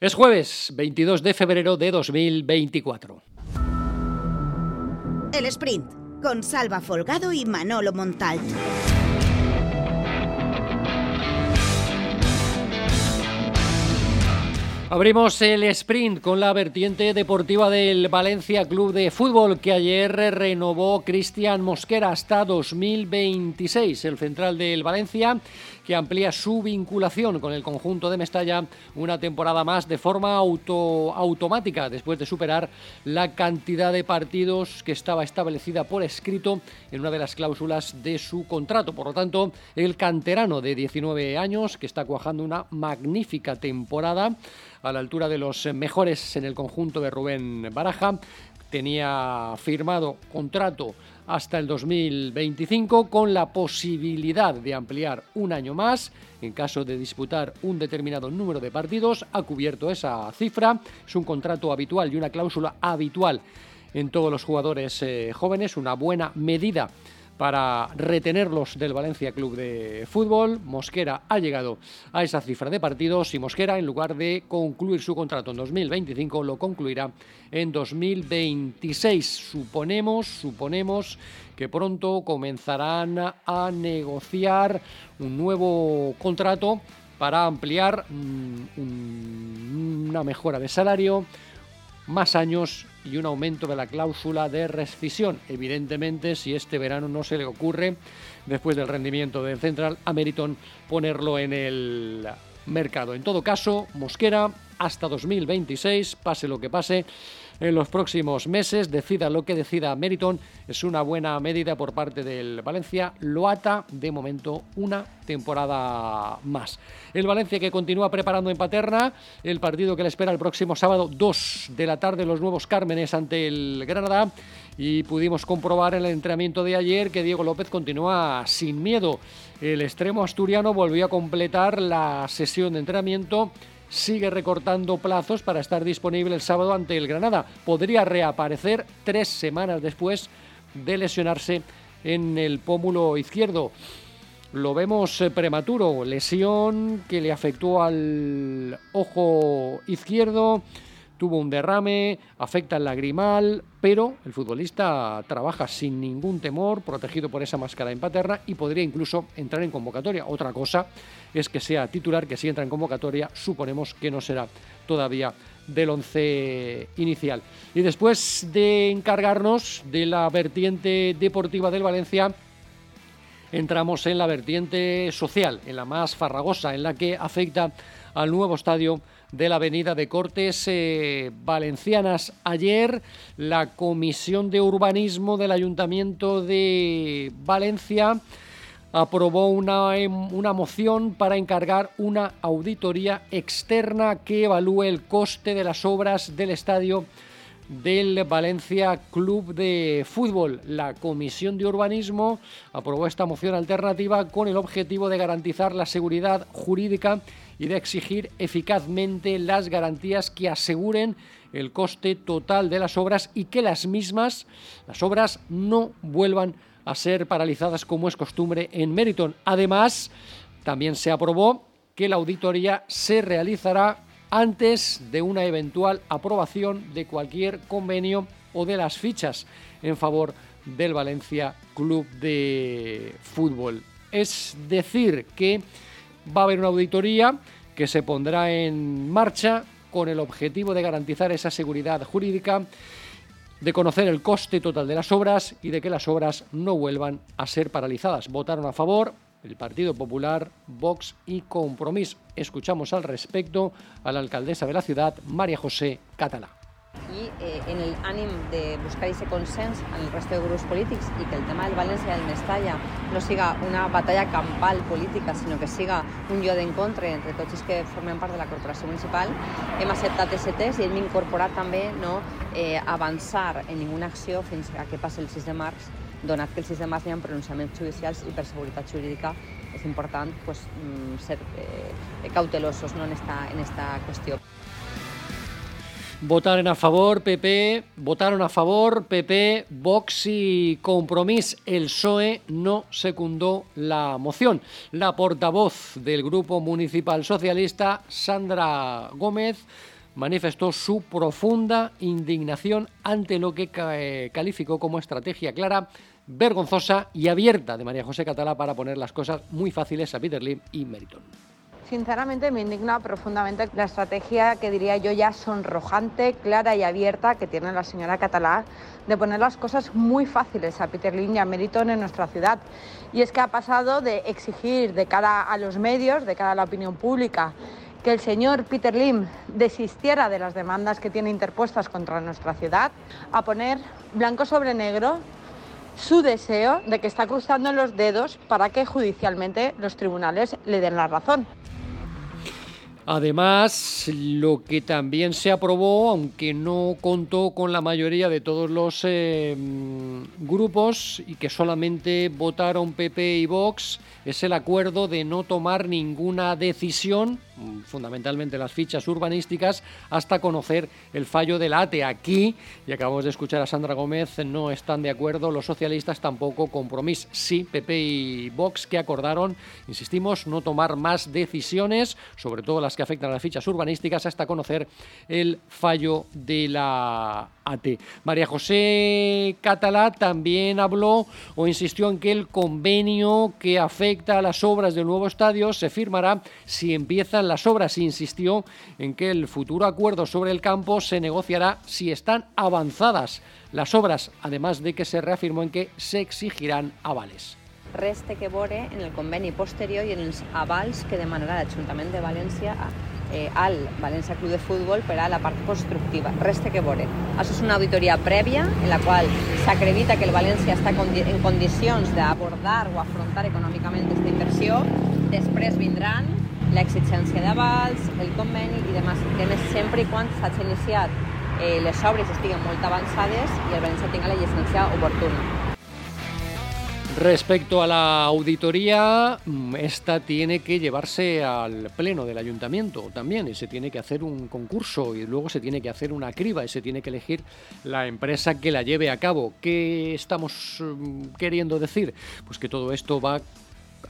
Es jueves 22 de febrero de 2024. El sprint con Salva Folgado y Manolo Montal. Abrimos el sprint con la vertiente deportiva del Valencia Club de Fútbol que ayer renovó Cristian Mosquera hasta 2026. El central del Valencia que amplía su vinculación con el conjunto de Mestalla una temporada más de forma auto, automática después de superar la cantidad de partidos que estaba establecida por escrito en una de las cláusulas de su contrato. Por lo tanto, el canterano de 19 años que está cuajando una magnífica temporada a la altura de los mejores en el conjunto de Rubén Baraja. Tenía firmado contrato hasta el 2025 con la posibilidad de ampliar un año más en caso de disputar un determinado número de partidos. Ha cubierto esa cifra. Es un contrato habitual y una cláusula habitual en todos los jugadores eh, jóvenes, una buena medida para retenerlos del Valencia Club de Fútbol. Mosquera ha llegado a esa cifra de partidos y Mosquera, en lugar de concluir su contrato en 2025, lo concluirá en 2026. Suponemos, suponemos que pronto comenzarán a negociar un nuevo contrato para ampliar mm, una mejora de salario, más años y un aumento de la cláusula de rescisión. Evidentemente, si este verano no se le ocurre, después del rendimiento del Central, a Meriton ponerlo en el mercado. En todo caso, Mosquera hasta 2026, pase lo que pase, en los próximos meses, decida lo que decida Meriton, es una buena medida por parte del Valencia, lo ata de momento una temporada más. El Valencia que continúa preparando en Paterna el partido que le espera el próximo sábado 2 de la tarde los nuevos Cármenes ante el Granada y pudimos comprobar en el entrenamiento de ayer que Diego López continúa sin miedo. El extremo asturiano volvió a completar la sesión de entrenamiento sigue recortando plazos para estar disponible el sábado ante el Granada. Podría reaparecer tres semanas después de lesionarse en el pómulo izquierdo. Lo vemos eh, prematuro, lesión que le afectó al ojo izquierdo tuvo un derrame, afecta el lagrimal, pero el futbolista trabaja sin ningún temor, protegido por esa máscara en paterna y podría incluso entrar en convocatoria. Otra cosa es que sea titular, que si entra en convocatoria, suponemos que no será todavía del once inicial. Y después de encargarnos de la vertiente deportiva del Valencia, entramos en la vertiente social, en la más farragosa, en la que afecta al nuevo estadio de la Avenida de Cortes eh, Valencianas. Ayer la Comisión de Urbanismo del Ayuntamiento de Valencia aprobó una, em, una, moción para encargar una auditoría externa que evalúe el coste de las obras del estadio del Valencia Club de Fútbol. La Comisión de Urbanismo aprobó esta moción alternativa con el objetivo de garantizar la seguridad jurídica y de exigir eficazmente las garantías que aseguren el coste total de las obras y que las mismas, las obras, no vuelvan a ser paralizadas como es costumbre en Meriton. Además, también se aprobó que la auditoría se realizará antes de una eventual aprobación de cualquier convenio o de las fichas en favor del Valencia Club de Fútbol. Es decir, que va a haber una auditoría que se pondrá en marcha con el objetivo de garantizar esa seguridad jurídica, de conocer el coste total de las obras y de que las obras no vuelvan a ser paralizadas. Votaron a favor el Partido Popular, Vox y Compromís. Escuchamos al respecto a la alcaldesa de la ciudad, María José Catalá. i eh, en el ànim de buscar aquest consens en el resta de grups polítics i que el tema del València i del Mestalla no siga una batalla campal política, sinó que siga un lloc d'encontre entre tots els que formen part de la corporació municipal, hem acceptat aquest text i hem incorporat també no, eh, en ninguna acció fins a que passi el 6 de març, donat que el 6 de març hi ha pronunciaments judicials i per seguretat jurídica és important pues, mm, ser eh, cautelosos no, en, esta, en esta qüestió. Votaron a favor PP, votaron a favor PP, Vox y Compromís. El PSOE no secundó la moción. La portavoz del Grupo Municipal Socialista, Sandra Gómez, manifestó su profunda indignación ante lo que eh, calificó como estrategia clara, vergonzosa y abierta de María José Catalá para poner las cosas muy fáciles a Peter Lim y Meriton. Sinceramente me indigna profundamente la estrategia que diría yo ya sonrojante, clara y abierta que tiene la señora Catalá de poner las cosas muy fáciles a Peter Lim y a Meriton en nuestra ciudad. Y es que ha pasado de exigir de cara a los medios, de cara a la opinión pública, que el señor Peter Lim desistiera de las demandas que tiene interpuestas contra nuestra ciudad, a poner blanco sobre negro su deseo de que está cruzando los dedos para que judicialmente los tribunales le den la razón. Además, lo que también se aprobó, aunque no contó con la mayoría de todos los eh, grupos y que solamente votaron PP y Vox, es el acuerdo de no tomar ninguna decisión fundamentalmente las fichas urbanísticas, hasta conocer el fallo del ATE. Aquí, y acabamos de escuchar a Sandra Gómez, no están de acuerdo los socialistas, tampoco compromiso. Sí, PP y Vox, que acordaron, insistimos, no tomar más decisiones, sobre todo las que afectan a las fichas urbanísticas, hasta conocer el fallo de la María José Catalá también habló o insistió en que el convenio que afecta a las obras del nuevo estadio se firmará si empiezan las obras insistió en que el futuro acuerdo sobre el campo se negociará si están avanzadas las obras, además de que se reafirmó en que se exigirán avales. Reste que vore en el conveni posterior i en els avals que demanarà l'Ajuntament de València eh, al València Club de Futbol per a la part constructiva. Reste que vore. Això és una auditoria prèvia en la qual s'acredita que el València està en condicions d'abordar o afrontar econòmicament aquesta inversió. Després vindran l'exigència d'avals, el conveni i demás temes sempre i quan s'hagi iniciat eh, les obres estiguen molt avançades i el València tinga la llicència oportuna. Respecto a la auditoría, mm, esta tiene que llevarse al pleno del ayuntamiento también y se tiene que hacer un concurso y luego se tiene que hacer una criba y se tiene que elegir la empresa que la lleve a cabo. ¿Qué estamos mm, queriendo decir? Pues que todo esto va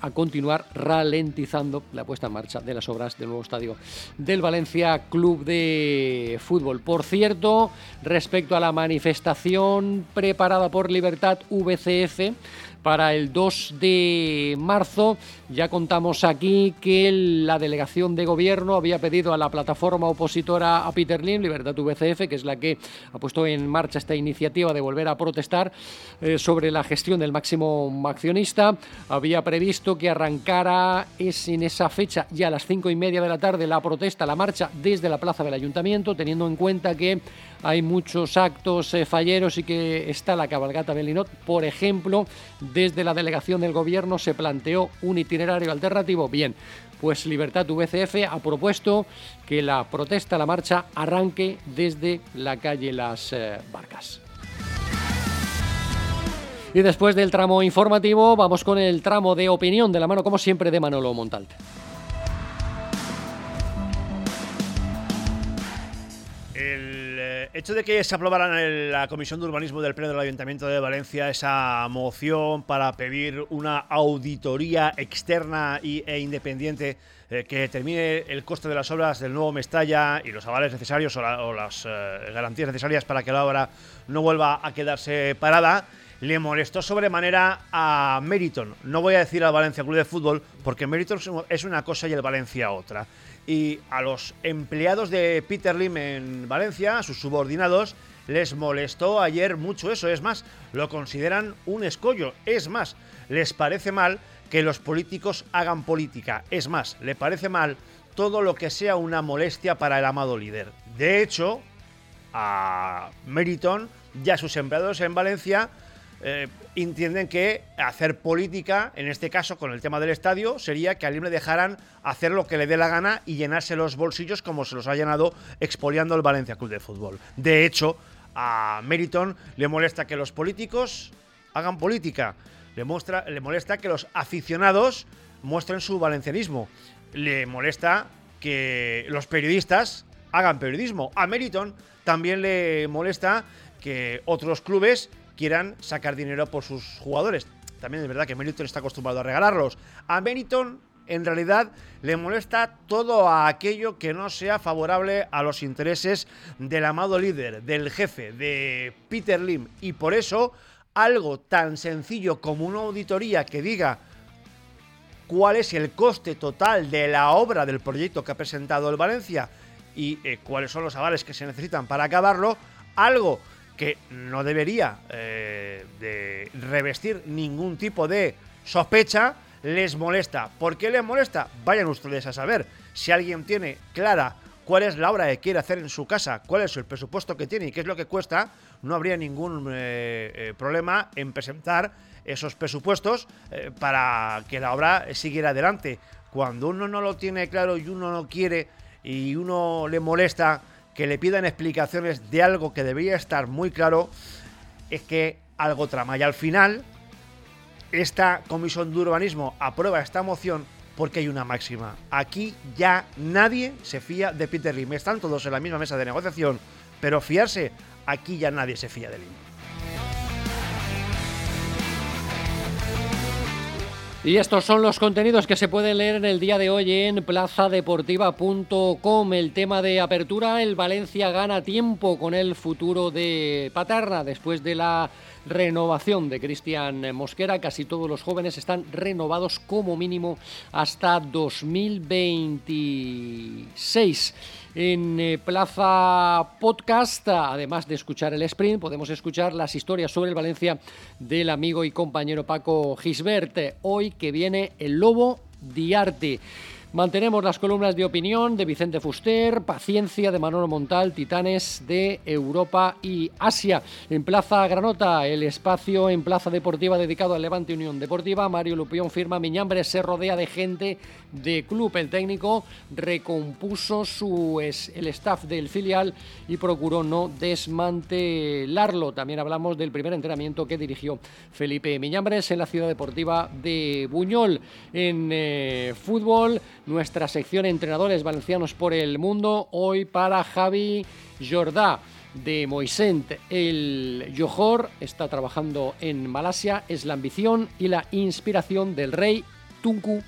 a continuar ralentizando la puesta en marcha de las obras del nuevo estadio del Valencia Club de Fútbol. Por cierto, respecto a la manifestación preparada por Libertad VCF, para el 2 de marzo. Ya contamos aquí que la delegación de gobierno había pedido a la plataforma opositora a Peter Lim, Libertad VCF, que es la que ha puesto en marcha esta iniciativa de volver a protestar eh, sobre la gestión del máximo accionista. Había previsto que arrancara en esa fecha y a las cinco y media de la tarde la protesta, la marcha desde la plaza del ayuntamiento, teniendo en cuenta que hay muchos actos eh, falleros y que está la cabalgata Belinot. Por ejemplo, desde la delegación del gobierno se planteó un itinerario alternativo. Bien, pues Libertad VCF ha propuesto que la protesta, la marcha, arranque desde la calle Las eh, Barcas. Y después del tramo informativo, vamos con el tramo de opinión de la mano, como siempre, de Manolo Montalte. Hecho de que se aprobara en la Comisión de Urbanismo del Pleno del Ayuntamiento de Valencia esa moción para pedir una auditoría externa e independiente eh, que determine el coste de las obras del nuevo Mestalla y los avales necesarios o, las eh, garantías necesarias para que la obra no vuelva a quedarse parada, le molestó sobremanera a Meriton. No voy a decir al Valencia Club de Fútbol porque Meriton es una cosa y el Valencia otra y a los empleados de Peter Lim en Valencia, a sus subordinados, les molestó ayer mucho eso. Es más, lo consideran un escollo. Es más, les parece mal que los políticos hagan política. Es más, le parece mal todo lo que sea una molestia para el amado líder. De hecho, a Meriton y a sus empleados en Valencia eh, entienden que hacer política, en este caso con el tema del estadio, sería que a Lim le dejaran hacer lo que le dé la gana y llenarse los bolsillos como se los ha llenado expoliando el Valencia Club de Fútbol. De hecho, a Meriton le molesta que los políticos hagan política, le, le molesta que los aficionados muestren su valencianismo, le molesta que los periodistas hagan periodismo. A Meriton también le molesta que otros clubes quieran sacar dinero por sus jugadores. También es verdad que Meriton está acostumbrado a regalarlos. A Meriton en realidad le molesta todo aquello que no sea favorable a los intereses del amado líder, del jefe, de Peter Lim. Y por eso, algo tan sencillo como una auditoría que diga cuál es el coste total de la obra del proyecto que ha presentado el Valencia y eh, cuáles son los avales que se necesitan para acabarlo, algo que no debería eh, de revestir ningún tipo de sospecha, les molesta. ¿Por qué les molesta? Vayan ustedes a saber. Si alguien tiene clara cuál es la obra que quiere hacer en su casa, cuál es el presupuesto que tiene y qué es lo que cuesta, no habría ningún eh, eh, problema en presentar esos presupuestos para que la obra siguiera adelante. Cuando uno no lo tiene claro y uno no quiere y uno le molesta que le pidan explicaciones de algo que debería estar muy claro, es que algo trama. Y al final, esta comisión de urbanismo aprueba esta moción porque hay una máxima. Aquí ya nadie se fía de Peter Lim. Están todos en la misma mesa de negociación, pero fiarse, aquí ya nadie se fía de Lim. Y estos son los contenidos que se pueden leer en el día de hoy en plazadeportiva.com. El tema de apertura, el Valencia gana tiempo con el futuro de Paterna después de la renovación de Cristian Mosquera. Casi todos los jóvenes están renovados como mínimo hasta 2026. En eh, Plaza Podcast, además de escuchar el sprint, podemos escuchar las historias sobre el Valencia del amigo y compañero Paco Gisbert. Hoy que viene el Lobo Diarte. Mantenemos las columnas de opinión de Vicente Fuster, Paciencia de Manolo Montal, Titanes de Europa y Asia. En Plaza Granota, el espacio en Plaza Deportiva dedicado al Levante Unión Deportiva. Mario Lupión firma Miñambre, se rodea de gente de club. El técnico recompuso su, el staff del filial y procuró no desmantelarlo. También hablamos del primer entrenamiento que dirigió Felipe Miñambres en la ciudad deportiva de Buñol. En eh, fútbol, nuestra sección Entrenadores Valencianos por el Mundo, hoy para Javi Jordá de Moisent. El Johor está trabajando en Malasia, es la ambición y la inspiración del rey Tunku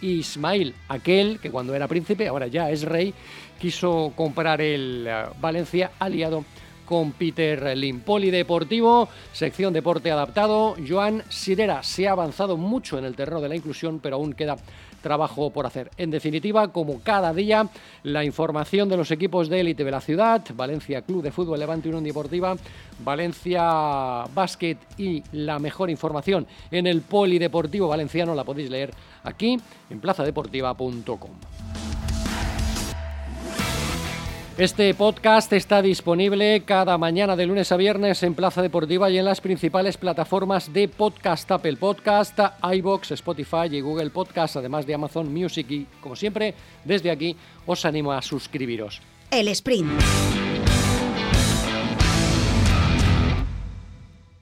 Ismail, aquel que cuando era príncipe, ahora ya es rey, quiso comprar el eh, Valencia aliado con Peter Lim. Polideportivo, sección deporte adaptado. Joan Sirera se ha avanzado mucho en el terreno de la inclusión, pero aún queda trabajo por hacer. En definitiva, como cada día, la información de los equipos de élite de la ciudad, Valencia Club de Fútbol Levante Unión Deportiva, Valencia Basket y la mejor información en el Polideportivo Valenciano la podéis leer aquí en plazadeportiva.com. Este podcast está disponible cada mañana de lunes a viernes en Plaza Deportiva y en las principales plataformas de podcast, Apple Podcast, iBox, Spotify y Google Podcast, además de Amazon Music y, como siempre, desde aquí os animo a suscribiros. El sprint.